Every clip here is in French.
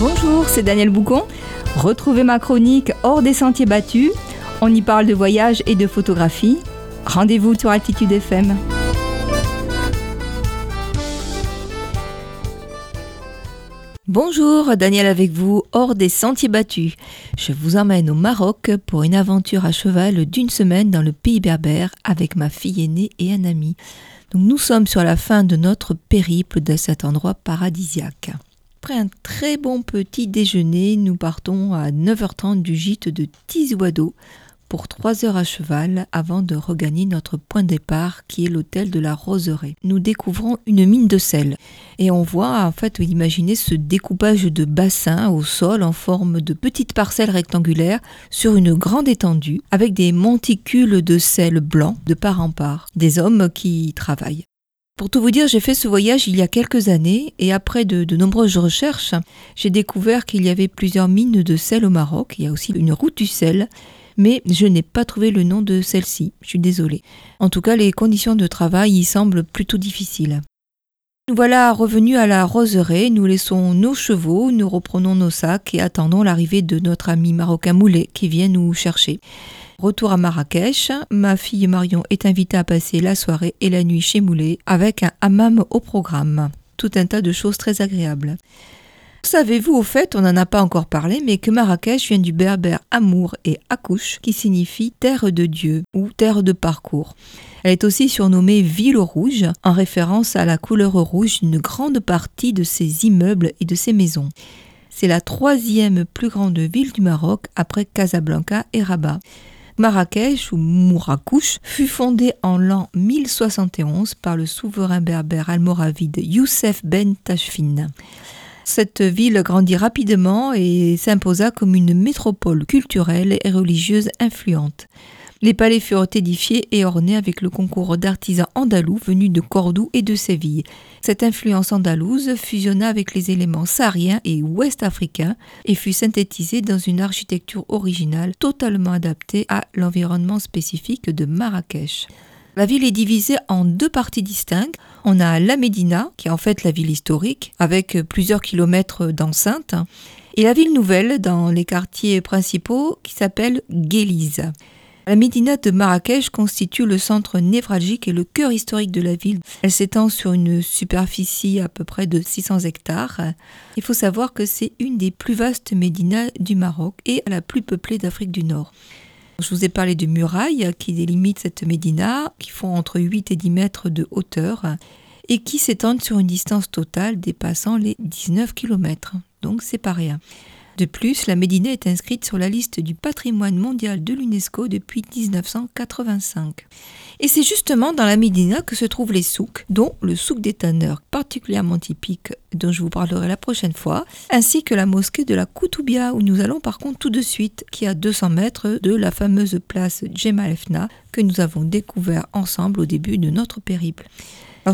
Bonjour, c'est Daniel Boucon. Retrouvez ma chronique Hors des sentiers battus. On y parle de voyage et de photographie. Rendez-vous sur Altitude FM. Bonjour, Daniel avec vous, hors des sentiers battus. Je vous emmène au Maroc pour une aventure à cheval d'une semaine dans le pays berbère avec ma fille aînée et un ami. Nous sommes sur la fin de notre périple de cet endroit paradisiaque. Après un très bon petit déjeuner, nous partons à 9h30 du gîte de Tizouado pour trois heures à cheval avant de regagner notre point de départ qui est l'hôtel de la Roseraie. Nous découvrons une mine de sel et on voit en fait, imaginez ce découpage de bassins au sol en forme de petites parcelles rectangulaires sur une grande étendue avec des monticules de sel blanc de part en part, des hommes qui y travaillent. Pour tout vous dire, j'ai fait ce voyage il y a quelques années et après de, nombreuses recherches, j'ai découvert qu'il y avait plusieurs mines de sel au Maroc. Il y a aussi une route du sel mais je n'ai pas trouvé le nom de celle-ci, je suis désolée. En tout cas, les conditions de travail y semblent plutôt difficiles. Nous voilà revenus à la roseraie, nous laissons nos chevaux, nous reprenons nos sacs et attendons l'arrivée de notre ami marocain Moulet qui vient nous chercher. Retour à Marrakech, ma fille Marion est invitée à passer la soirée et la nuit chez Moulet avec un hammam au programme. Tout un tas de choses très agréables. Savez-vous au fait, on n'en a pas encore parlé, mais que Marrakech vient du berbère amour et accouche, qui signifie terre de Dieu ou terre de parcours. Elle est aussi surnommée Ville rouge, en référence à la couleur rouge d'une grande partie de ses immeubles et de ses maisons. C'est la troisième plus grande ville du Maroc après Casablanca et Rabat. Marrakech ou Mourakouche fut fondée en l'an 1071 par le souverain berbère almoravide Youssef ben Tashfin. Cette ville grandit rapidement et s'imposa comme une métropole culturelle et religieuse influente. Les palais furent édifiés et ornés avec le concours d'artisans andalous venus de Cordoue et de Séville. Cette influence andalouse fusionna avec les éléments sahariens et ouest-africains et fut synthétisée dans une architecture originale totalement adaptée à l'environnement spécifique de Marrakech. La ville est divisée en deux parties distinctes. On a la Médina, qui est en fait la ville historique, avec plusieurs kilomètres d'enceinte, et la ville nouvelle dans les quartiers principaux qui s'appelle Guélise. La Médina de Marrakech constitue le centre névralgique et le cœur historique de la ville. Elle s'étend sur une superficie à peu près de 600 hectares. Il faut savoir que c'est une des plus vastes médinas du Maroc et la plus peuplée d'Afrique du Nord. Je vous ai parlé de murailles qui délimitent cette médina, qui font entre 8 et 10 mètres de hauteur et qui s'étendent sur une distance totale dépassant les 19 km. Donc c'est pas rien. De plus, la Médina est inscrite sur la liste du patrimoine mondial de l'UNESCO depuis 1985. Et c'est justement dans la Médina que se trouvent les souks, dont le souk des tanneurs, particulièrement typique, dont je vous parlerai la prochaine fois, ainsi que la mosquée de la Koutoubia, où nous allons par contre tout de suite, qui est à 200 mètres de la fameuse place Djemal Efna, que nous avons découvert ensemble au début de notre périple.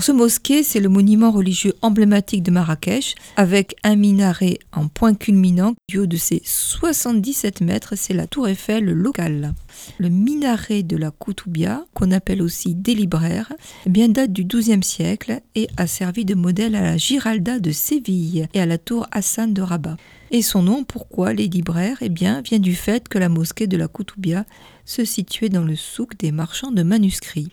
Ce mosquée, c'est le monument religieux emblématique de Marrakech, avec un minaret en point culminant du haut de ses 77 mètres, c'est la tour Eiffel locale. Le minaret de la Koutoubia, qu'on appelle aussi des libraires, eh bien date du XIIe siècle et a servi de modèle à la Giralda de Séville et à la tour Hassan de Rabat. Et son nom, pourquoi les libraires? Eh bien, vient du fait que la mosquée de la Koutoubia se situait dans le souk des marchands de manuscrits.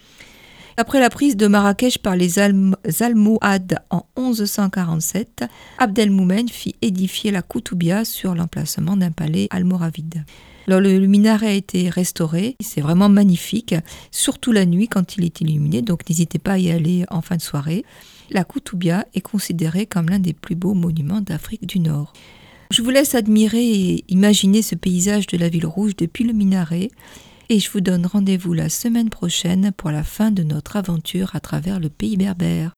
Après la prise de Marrakech par les Almohades en 1147, Abdelmoumen fit édifier la Koutoubia sur l'emplacement d'un palais almoravide. Le, minaret a été restauré, c'est vraiment magnifique, surtout la nuit quand il est illuminé, donc n'hésitez pas à y aller en fin de soirée. La Koutoubia est considérée comme l'un des plus beaux monuments d'Afrique du Nord. Je vous laisse admirer et imaginer ce paysage de la ville rouge depuis le minaret et je vous donne rendez-vous la semaine prochaine pour la fin de notre aventure à travers le pays berbère.